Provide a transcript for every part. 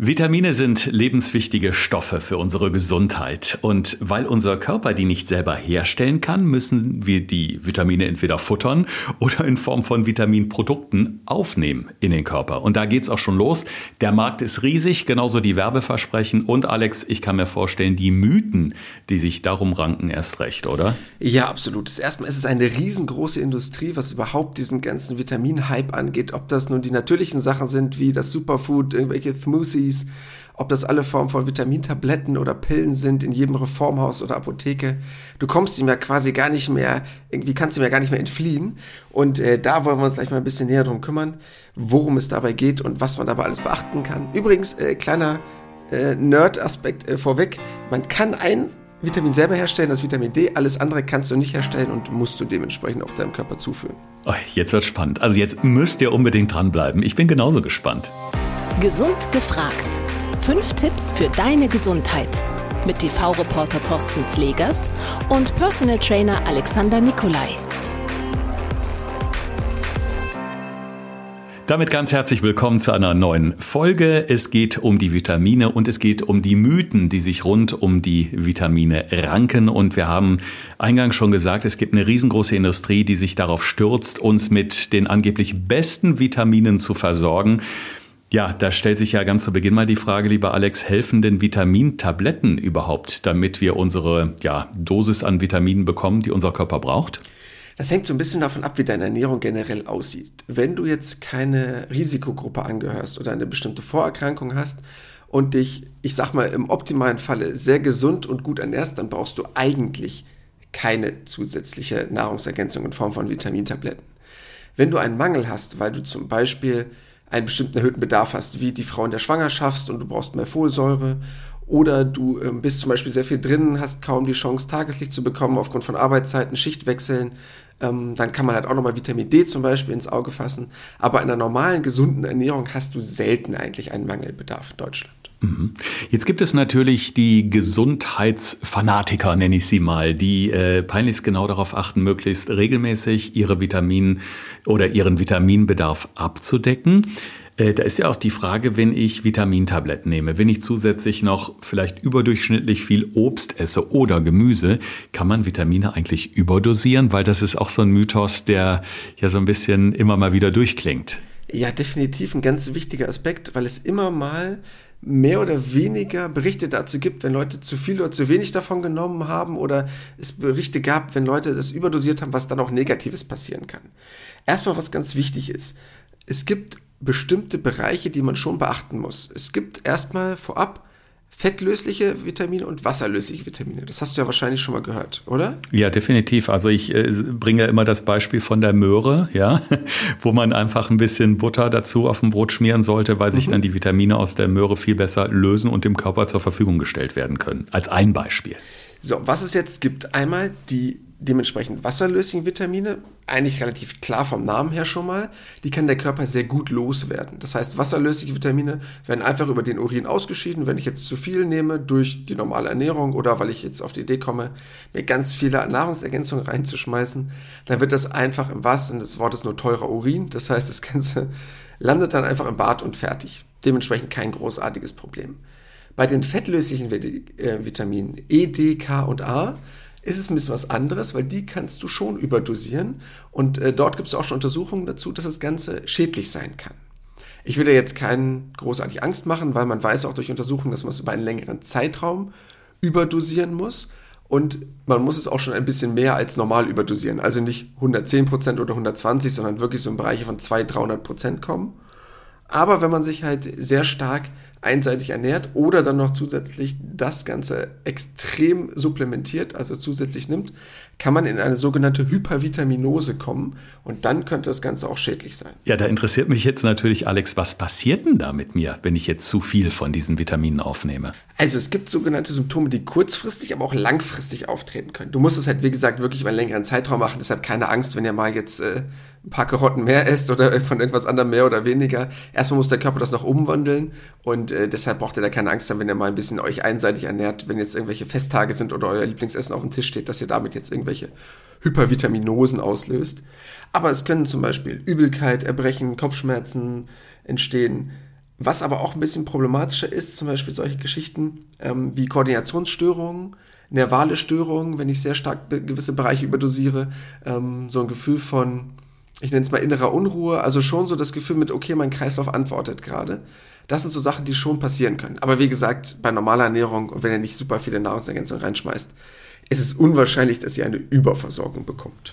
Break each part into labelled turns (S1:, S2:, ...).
S1: Vitamine sind lebenswichtige Stoffe für unsere Gesundheit. Und weil unser Körper die nicht selber herstellen kann, müssen wir die Vitamine entweder futtern oder in Form von Vitaminprodukten aufnehmen in den Körper. Und da geht's auch schon los. Der Markt ist riesig, genauso die Werbeversprechen. Und Alex, ich kann mir vorstellen, die Mythen, die sich darum ranken, erst recht, oder?
S2: Ja, absolut. Erstmal ist es eine riesengroße Industrie, was überhaupt diesen ganzen Vitamin-Hype angeht. Ob das nun die natürlichen Sachen sind, wie das Superfood, irgendwelche Smoothies, Smoothies, ob das alle Formen von Vitamintabletten oder Pillen sind in jedem Reformhaus oder Apotheke. Du kommst ihm ja quasi gar nicht mehr, irgendwie kannst du ihm ja gar nicht mehr entfliehen. Und äh, da wollen wir uns gleich mal ein bisschen näher drum kümmern, worum es dabei geht und was man dabei alles beachten kann. Übrigens, äh, kleiner äh, Nerd-Aspekt äh, vorweg, man kann ein Vitamin selber herstellen, das Vitamin D, alles andere kannst du nicht herstellen und musst du dementsprechend auch deinem Körper zuführen.
S1: Oh, jetzt wird spannend. Also jetzt müsst ihr unbedingt dranbleiben. Ich bin genauso gespannt.
S3: Gesund gefragt. Fünf Tipps für deine Gesundheit. Mit TV-Reporter Thorsten Slegers und Personal Trainer Alexander Nikolai.
S1: Damit ganz herzlich willkommen zu einer neuen Folge. Es geht um die Vitamine und es geht um die Mythen, die sich rund um die Vitamine ranken. Und wir haben eingangs schon gesagt, es gibt eine riesengroße Industrie, die sich darauf stürzt, uns mit den angeblich besten Vitaminen zu versorgen. Ja, da stellt sich ja ganz zu Beginn mal die Frage, lieber Alex, helfen denn Vitamintabletten überhaupt, damit wir unsere ja, Dosis an Vitaminen bekommen, die unser Körper braucht?
S2: Das hängt so ein bisschen davon ab, wie deine Ernährung generell aussieht. Wenn du jetzt keine Risikogruppe angehörst oder eine bestimmte Vorerkrankung hast und dich, ich sag mal, im optimalen Falle sehr gesund und gut ernährst, dann brauchst du eigentlich keine zusätzliche Nahrungsergänzung in Form von Vitamintabletten. Wenn du einen Mangel hast, weil du zum Beispiel einen bestimmten erhöhten Bedarf hast, wie die Frau in der Schwangerschaft und du brauchst mehr Folsäure oder du ähm, bist zum Beispiel sehr viel drin, hast kaum die Chance, Tageslicht zu bekommen aufgrund von Arbeitszeiten, Schichtwechseln, ähm, dann kann man halt auch nochmal Vitamin D zum Beispiel ins Auge fassen. Aber in einer normalen, gesunden Ernährung hast du selten eigentlich einen Mangelbedarf in Deutschland.
S1: Mhm. Jetzt gibt es natürlich die Gesundheitsfanatiker, nenne ich sie mal, die äh, peinlichst genau darauf achten, möglichst regelmäßig ihre Vitamin oder ihren Vitaminbedarf abzudecken. Äh, da ist ja auch die Frage, wenn ich Vitamintabletten nehme, wenn ich zusätzlich noch vielleicht überdurchschnittlich viel Obst esse oder Gemüse, kann man Vitamine eigentlich überdosieren? Weil das ist auch so ein Mythos, der ja so ein bisschen immer mal wieder durchklingt.
S2: Ja, definitiv ein ganz wichtiger Aspekt, weil es immer mal mehr oder weniger Berichte dazu gibt, wenn Leute zu viel oder zu wenig davon genommen haben oder es Berichte gab, wenn Leute das überdosiert haben, was dann auch Negatives passieren kann. Erstmal, was ganz wichtig ist. Es gibt bestimmte Bereiche, die man schon beachten muss. Es gibt erstmal vorab fettlösliche Vitamine und wasserlösliche Vitamine. Das hast du ja wahrscheinlich schon mal gehört, oder?
S1: Ja, definitiv. Also ich äh, bringe immer das Beispiel von der Möhre, ja, wo man einfach ein bisschen Butter dazu auf dem Brot schmieren sollte, weil sich mhm. dann die Vitamine aus der Möhre viel besser lösen und dem Körper zur Verfügung gestellt werden können. Als ein Beispiel.
S2: So, was es jetzt gibt, einmal die dementsprechend wasserlöslichen Vitamine, eigentlich relativ klar vom Namen her schon mal, die kann der Körper sehr gut loswerden. Das heißt, wasserlösliche Vitamine werden einfach über den Urin ausgeschieden. Wenn ich jetzt zu viel nehme durch die normale Ernährung oder weil ich jetzt auf die Idee komme, mir ganz viele Nahrungsergänzungen reinzuschmeißen, dann wird das einfach im wahrsten des Wortes nur teurer Urin. Das heißt, das Ganze landet dann einfach im Bad und fertig. Dementsprechend kein großartiges Problem. Bei den fettlöslichen äh, Vitaminen E, D, K und A ist es ein bisschen was anderes, weil die kannst du schon überdosieren. Und äh, dort gibt es auch schon Untersuchungen dazu, dass das Ganze schädlich sein kann. Ich will da jetzt keinen großartig Angst machen, weil man weiß auch durch Untersuchungen, dass man es über einen längeren Zeitraum überdosieren muss. Und man muss es auch schon ein bisschen mehr als normal überdosieren. Also nicht 110% oder 120, sondern wirklich so in Bereiche von 200, 300% kommen. Aber wenn man sich halt sehr stark einseitig ernährt oder dann noch zusätzlich das Ganze extrem supplementiert, also zusätzlich nimmt, kann man in eine sogenannte Hypervitaminose kommen und dann könnte das Ganze auch schädlich sein.
S1: Ja, da interessiert mich jetzt natürlich, Alex, was passiert denn da mit mir, wenn ich jetzt zu viel von diesen Vitaminen aufnehme?
S2: Also es gibt sogenannte Symptome, die kurzfristig, aber auch langfristig auftreten können. Du musst es halt, wie gesagt, wirklich über einen längeren Zeitraum machen, deshalb keine Angst, wenn ihr mal jetzt äh, ein paar Karotten mehr esst oder von irgendwas anderem mehr oder weniger. Erstmal muss der Körper das noch umwandeln und äh, deshalb braucht ihr da keine Angst haben, wenn ihr mal ein bisschen euch einseitig ernährt, wenn jetzt irgendwelche Festtage sind oder euer Lieblingsessen auf dem Tisch steht, dass ihr damit jetzt irgendwelche Hypervitaminosen auslöst. Aber es können zum Beispiel Übelkeit, Erbrechen, Kopfschmerzen entstehen. Was aber auch ein bisschen problematischer ist, zum Beispiel solche Geschichten ähm, wie Koordinationsstörungen, nervale Störungen, wenn ich sehr stark gewisse Bereiche überdosiere, ähm, so ein Gefühl von, ich nenne es mal innerer Unruhe, also schon so das Gefühl mit, okay, mein Kreislauf antwortet gerade. Das sind so Sachen, die schon passieren können. Aber wie gesagt, bei normaler Ernährung und wenn ihr nicht super viele Nahrungsergänzungen reinschmeißt, ist es unwahrscheinlich, dass ihr eine Überversorgung bekommt.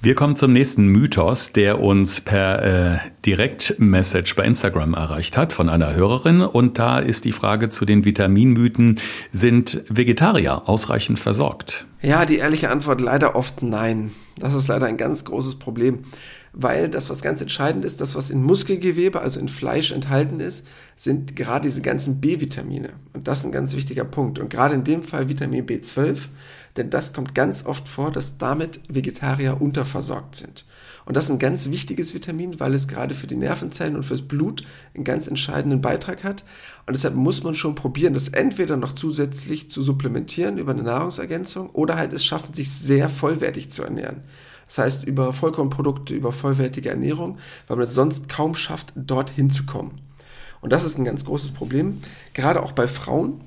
S1: Wir kommen zum nächsten Mythos, der uns per äh, Direktmessage bei Instagram erreicht hat von einer Hörerin. Und da ist die Frage zu den Vitaminmythen. Sind Vegetarier ausreichend versorgt?
S2: Ja, die ehrliche Antwort leider oft nein. Das ist leider ein ganz großes Problem, weil das, was ganz entscheidend ist, das, was in Muskelgewebe, also in Fleisch enthalten ist, sind gerade diese ganzen B-Vitamine. Und das ist ein ganz wichtiger Punkt. Und gerade in dem Fall Vitamin B12 denn das kommt ganz oft vor, dass damit Vegetarier unterversorgt sind. Und das ist ein ganz wichtiges Vitamin, weil es gerade für die Nervenzellen und fürs Blut einen ganz entscheidenden Beitrag hat. Und deshalb muss man schon probieren, das entweder noch zusätzlich zu supplementieren über eine Nahrungsergänzung oder halt es schaffen, sich sehr vollwertig zu ernähren. Das heißt, über Vollkornprodukte, über vollwertige Ernährung, weil man es sonst kaum schafft, dorthin zu kommen. Und das ist ein ganz großes Problem, gerade auch bei Frauen,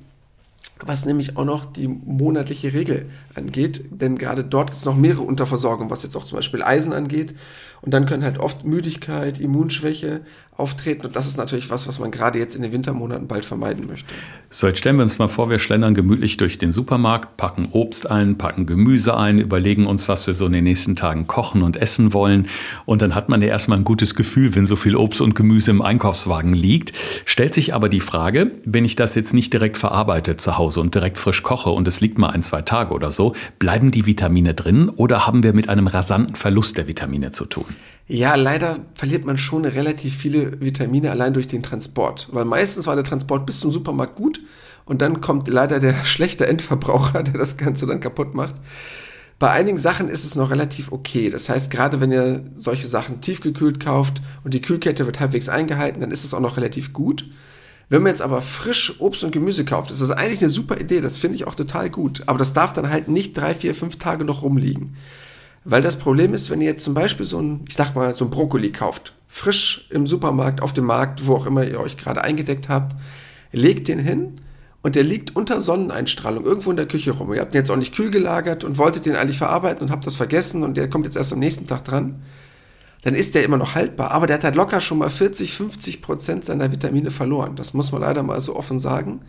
S2: was nämlich auch noch die monatliche Regel angeht. Denn gerade dort gibt es noch mehrere Unterversorgungen, was jetzt auch zum Beispiel Eisen angeht. Und dann können halt oft Müdigkeit, Immunschwäche auftreten. Und das ist natürlich was, was man gerade jetzt in den Wintermonaten bald vermeiden möchte.
S1: So, jetzt stellen wir uns mal vor, wir schlendern gemütlich durch den Supermarkt, packen Obst ein, packen Gemüse ein, überlegen uns, was wir so in den nächsten Tagen kochen und essen wollen. Und dann hat man ja erstmal ein gutes Gefühl, wenn so viel Obst und Gemüse im Einkaufswagen liegt. Stellt sich aber die Frage, wenn ich das jetzt nicht direkt verarbeite zu Hause und direkt frisch koche und es liegt mal ein, zwei Tage oder so, bleiben die Vitamine drin oder haben wir mit einem rasanten Verlust der Vitamine zu tun?
S2: Ja, leider verliert man schon relativ viele Vitamine allein durch den Transport. Weil meistens war der Transport bis zum Supermarkt gut und dann kommt leider der schlechte Endverbraucher, der das Ganze dann kaputt macht. Bei einigen Sachen ist es noch relativ okay. Das heißt, gerade wenn ihr solche Sachen tiefgekühlt kauft und die Kühlkette wird halbwegs eingehalten, dann ist es auch noch relativ gut. Wenn man jetzt aber frisch Obst und Gemüse kauft, ist das eigentlich eine super Idee. Das finde ich auch total gut. Aber das darf dann halt nicht drei, vier, fünf Tage noch rumliegen. Weil das Problem ist, wenn ihr jetzt zum Beispiel so ein, ich sag mal, so ein Brokkoli kauft, frisch im Supermarkt, auf dem Markt, wo auch immer ihr euch gerade eingedeckt habt, legt den hin und der liegt unter Sonneneinstrahlung irgendwo in der Küche rum. Ihr habt ihn jetzt auch nicht kühl gelagert und wolltet den eigentlich verarbeiten und habt das vergessen und der kommt jetzt erst am nächsten Tag dran. Dann ist der immer noch haltbar, aber der hat halt locker schon mal 40, 50 Prozent seiner Vitamine verloren. Das muss man leider mal so offen sagen.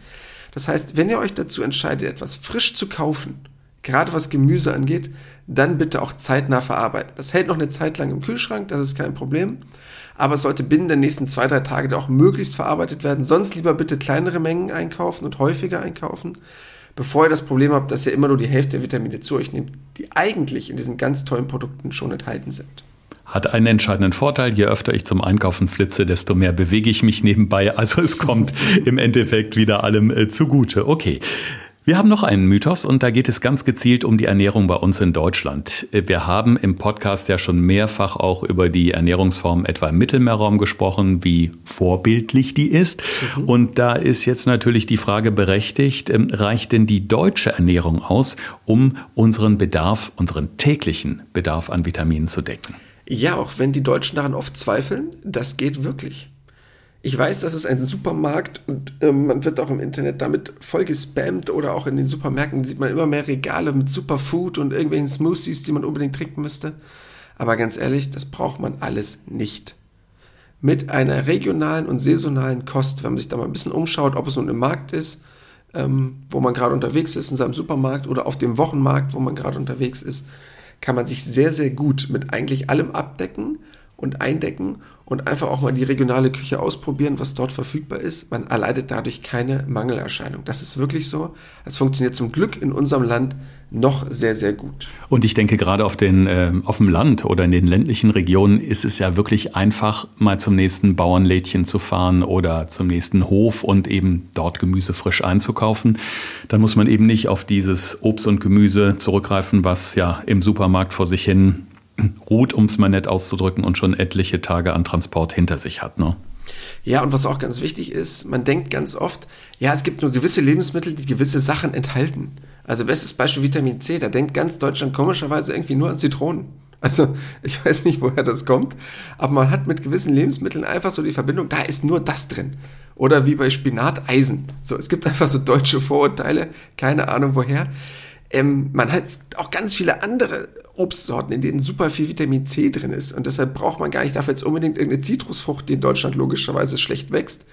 S2: Das heißt, wenn ihr euch dazu entscheidet, etwas frisch zu kaufen, gerade was Gemüse angeht, dann bitte auch zeitnah verarbeiten. Das hält noch eine Zeit lang im Kühlschrank, das ist kein Problem. Aber es sollte binnen der nächsten zwei, drei Tage auch möglichst verarbeitet werden. Sonst lieber bitte kleinere Mengen einkaufen und häufiger einkaufen, bevor ihr das Problem habt, dass ihr immer nur die Hälfte der Vitamine zu euch nehmt, die eigentlich in diesen ganz tollen Produkten schon enthalten sind
S1: hat einen entscheidenden Vorteil. Je öfter ich zum Einkaufen flitze, desto mehr bewege ich mich nebenbei. Also es kommt im Endeffekt wieder allem äh, zugute. Okay. Wir haben noch einen Mythos und da geht es ganz gezielt um die Ernährung bei uns in Deutschland. Wir haben im Podcast ja schon mehrfach auch über die Ernährungsform etwa im Mittelmeerraum gesprochen, wie vorbildlich die ist. Mhm. Und da ist jetzt natürlich die Frage berechtigt, ähm, reicht denn die deutsche Ernährung aus, um unseren Bedarf, unseren täglichen Bedarf an Vitaminen zu decken?
S2: Ja, auch wenn die Deutschen daran oft zweifeln, das geht wirklich. Ich weiß, das ist ein Supermarkt und ähm, man wird auch im Internet damit voll gespammt oder auch in den Supermärkten sieht man immer mehr Regale mit Superfood und irgendwelchen Smoothies, die man unbedingt trinken müsste. Aber ganz ehrlich, das braucht man alles nicht. Mit einer regionalen und saisonalen Kost, wenn man sich da mal ein bisschen umschaut, ob es nun im Markt ist, ähm, wo man gerade unterwegs ist, in seinem Supermarkt oder auf dem Wochenmarkt, wo man gerade unterwegs ist, kann man sich sehr, sehr gut mit eigentlich allem abdecken und eindecken und einfach auch mal die regionale Küche ausprobieren, was dort verfügbar ist. Man erleidet dadurch keine Mangelerscheinung. Das ist wirklich so. Es funktioniert zum Glück in unserem Land noch sehr, sehr gut.
S1: Und ich denke, gerade auf, den, äh, auf dem Land oder in den ländlichen Regionen ist es ja wirklich einfach, mal zum nächsten Bauernlädchen zu fahren oder zum nächsten Hof und eben dort Gemüse frisch einzukaufen. Dann muss man eben nicht auf dieses Obst und Gemüse zurückgreifen, was ja im Supermarkt vor sich hin ruht, um es mal nett auszudrücken, und schon etliche Tage an Transport hinter sich hat. Ne?
S2: Ja, und was auch ganz wichtig ist, man denkt ganz oft, ja, es gibt nur gewisse Lebensmittel, die gewisse Sachen enthalten. Also bestes Beispiel Vitamin C, da denkt ganz Deutschland komischerweise irgendwie nur an Zitronen. Also ich weiß nicht, woher das kommt, aber man hat mit gewissen Lebensmitteln einfach so die Verbindung, da ist nur das drin. Oder wie bei Spinat Eisen. So, es gibt einfach so deutsche Vorurteile, keine Ahnung woher. Ähm, man hat auch ganz viele andere Obstsorten, in denen super viel Vitamin C drin ist. Und deshalb braucht man gar nicht dafür jetzt unbedingt irgendeine Zitrusfrucht, die in Deutschland logischerweise schlecht wächst.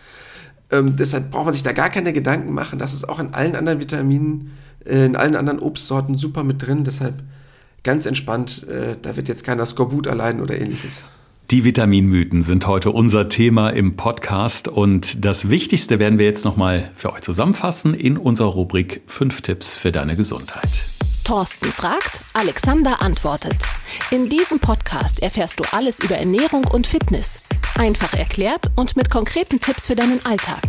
S2: Ähm, deshalb braucht man sich da gar keine Gedanken machen. Das ist auch in allen anderen Vitaminen, äh, in allen anderen Obstsorten super mit drin. Deshalb ganz entspannt, äh, da wird jetzt keiner Skorbut erleiden oder ähnliches.
S1: Die Vitaminmythen sind heute unser Thema im Podcast und das Wichtigste werden wir jetzt nochmal für euch zusammenfassen in unserer Rubrik 5 Tipps für deine Gesundheit.
S3: Thorsten fragt, Alexander antwortet. In diesem Podcast erfährst du alles über Ernährung und Fitness. Einfach erklärt und mit konkreten Tipps für deinen Alltag.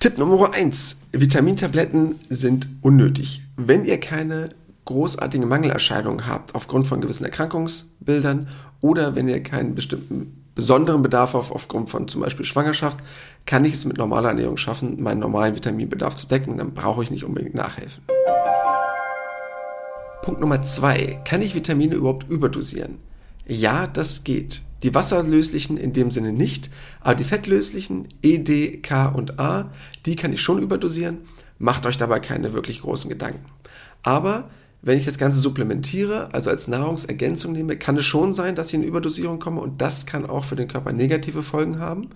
S2: Tipp Nummer 1. Vitamintabletten sind unnötig. Wenn ihr keine großartige Mangelerscheinungen habt aufgrund von gewissen Erkrankungsbildern oder wenn ihr keinen bestimmten besonderen Bedarf auf, aufgrund von zum Beispiel Schwangerschaft, kann ich es mit normaler Ernährung schaffen, meinen normalen Vitaminbedarf zu decken. Dann brauche ich nicht unbedingt nachhelfen. Punkt Nummer zwei. Kann ich Vitamine überhaupt überdosieren? Ja, das geht. Die wasserlöslichen in dem Sinne nicht, aber die fettlöslichen E, D, K und A, die kann ich schon überdosieren. Macht euch dabei keine wirklich großen Gedanken. Aber wenn ich das Ganze supplementiere, also als Nahrungsergänzung nehme, kann es schon sein, dass ich in Überdosierung komme und das kann auch für den Körper negative Folgen haben,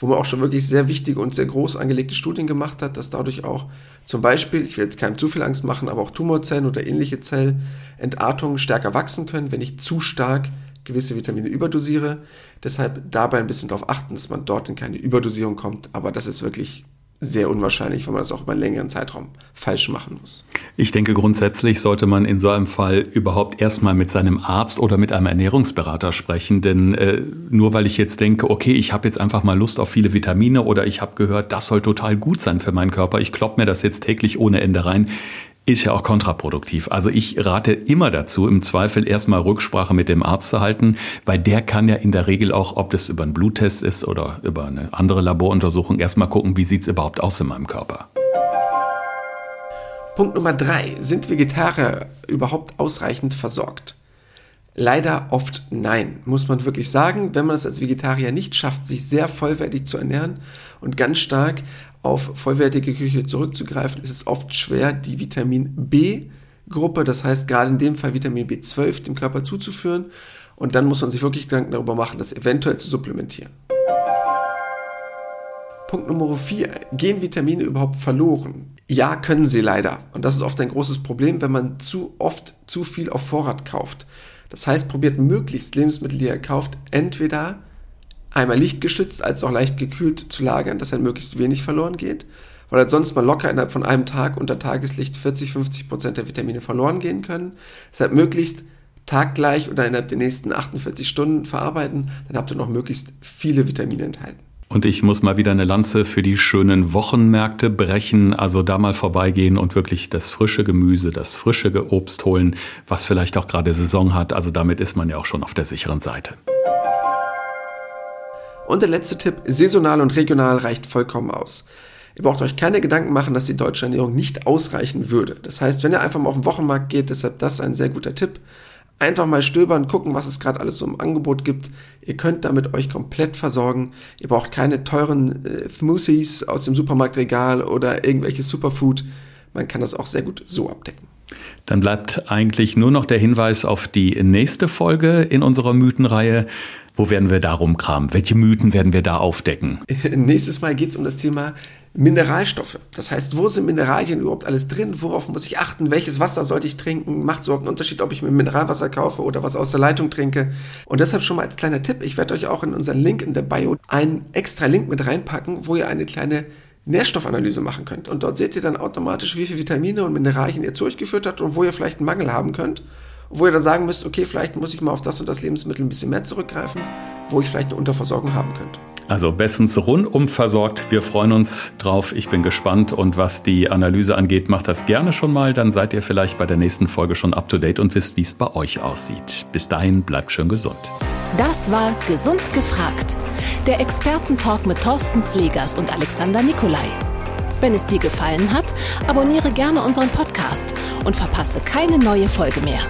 S2: wo man auch schon wirklich sehr wichtige und sehr groß angelegte Studien gemacht hat, dass dadurch auch zum Beispiel, ich will jetzt keinem zu viel Angst machen, aber auch Tumorzellen oder ähnliche Zellenentartungen stärker wachsen können, wenn ich zu stark gewisse Vitamine überdosiere. Deshalb dabei ein bisschen darauf achten, dass man dort in keine Überdosierung kommt, aber das ist wirklich sehr unwahrscheinlich, wenn man das auch über einen längeren Zeitraum falsch machen muss.
S1: Ich denke, grundsätzlich sollte man in so einem Fall überhaupt erstmal mit seinem Arzt oder mit einem Ernährungsberater sprechen. Denn äh, nur weil ich jetzt denke, okay, ich habe jetzt einfach mal Lust auf viele Vitamine oder ich habe gehört, das soll total gut sein für meinen Körper, ich klopp mir das jetzt täglich ohne Ende rein, ist ja auch kontraproduktiv. Also ich rate immer dazu, im Zweifel erstmal Rücksprache mit dem Arzt zu halten, weil der kann ja in der Regel auch, ob das über einen Bluttest ist oder über eine andere Laboruntersuchung, erstmal gucken, wie sieht es überhaupt aus in meinem Körper.
S2: Punkt Nummer drei. Sind Vegetarier überhaupt ausreichend versorgt? Leider oft nein, muss man wirklich sagen. Wenn man es als Vegetarier nicht schafft, sich sehr vollwertig zu ernähren und ganz stark auf vollwertige Küche zurückzugreifen, ist es oft schwer, die Vitamin B-Gruppe, das heißt gerade in dem Fall Vitamin B12, dem Körper zuzuführen. Und dann muss man sich wirklich Gedanken darüber machen, das eventuell zu supplementieren. Punkt Nummer 4. Gehen Vitamine überhaupt verloren? Ja, können sie leider. Und das ist oft ein großes Problem, wenn man zu oft zu viel auf Vorrat kauft. Das heißt, probiert möglichst Lebensmittel, die ihr kauft, entweder einmal lichtgeschützt als auch leicht gekühlt zu lagern, dass dann möglichst wenig verloren geht, weil sonst mal locker innerhalb von einem Tag unter Tageslicht 40, 50 Prozent der Vitamine verloren gehen können. Deshalb möglichst taggleich oder innerhalb der nächsten 48 Stunden verarbeiten, dann habt ihr noch möglichst viele Vitamine enthalten.
S1: Und ich muss mal wieder eine Lanze für die schönen Wochenmärkte brechen. Also da mal vorbeigehen und wirklich das frische Gemüse, das frische Obst holen, was vielleicht auch gerade Saison hat. Also damit ist man ja auch schon auf der sicheren Seite.
S2: Und der letzte Tipp, saisonal und regional reicht vollkommen aus. Ihr braucht euch keine Gedanken machen, dass die deutsche Ernährung nicht ausreichen würde. Das heißt, wenn ihr einfach mal auf den Wochenmarkt geht, deshalb das ein sehr guter Tipp. Einfach mal stöbern, gucken, was es gerade alles so im Angebot gibt. Ihr könnt damit euch komplett versorgen. Ihr braucht keine teuren äh, Smoothies aus dem Supermarktregal oder irgendwelches Superfood. Man kann das auch sehr gut so abdecken.
S1: Dann bleibt eigentlich nur noch der Hinweis auf die nächste Folge in unserer Mythenreihe. Wo werden wir da rumkramen? Welche Mythen werden wir da aufdecken?
S2: Nächstes Mal geht es um das Thema Mineralstoffe. Das heißt, wo sind Mineralien überhaupt alles drin? Worauf muss ich achten? Welches Wasser sollte ich trinken? Macht es überhaupt einen Unterschied, ob ich mir Mineralwasser kaufe oder was aus der Leitung trinke? Und deshalb schon mal als kleiner Tipp, ich werde euch auch in unseren Link in der Bio einen extra Link mit reinpacken, wo ihr eine kleine Nährstoffanalyse machen könnt. Und dort seht ihr dann automatisch, wie viele Vitamine und Mineralien ihr durchgeführt habt und wo ihr vielleicht einen Mangel haben könnt wo ihr dann sagen müsst, okay, vielleicht muss ich mal auf das und das Lebensmittel ein bisschen mehr zurückgreifen, wo ich vielleicht eine Unterversorgung haben könnte.
S1: Also bestens rundum versorgt. Wir freuen uns drauf. Ich bin gespannt. Und was die Analyse angeht, macht das gerne schon mal. Dann seid ihr vielleicht bei der nächsten Folge schon up to date und wisst, wie es bei euch aussieht. Bis dahin bleibt schön gesund.
S3: Das war Gesund gefragt. Der Expertentalk mit Thorsten Slegers und Alexander Nikolai. Wenn es dir gefallen hat, abonniere gerne unseren Podcast und verpasse keine neue Folge mehr.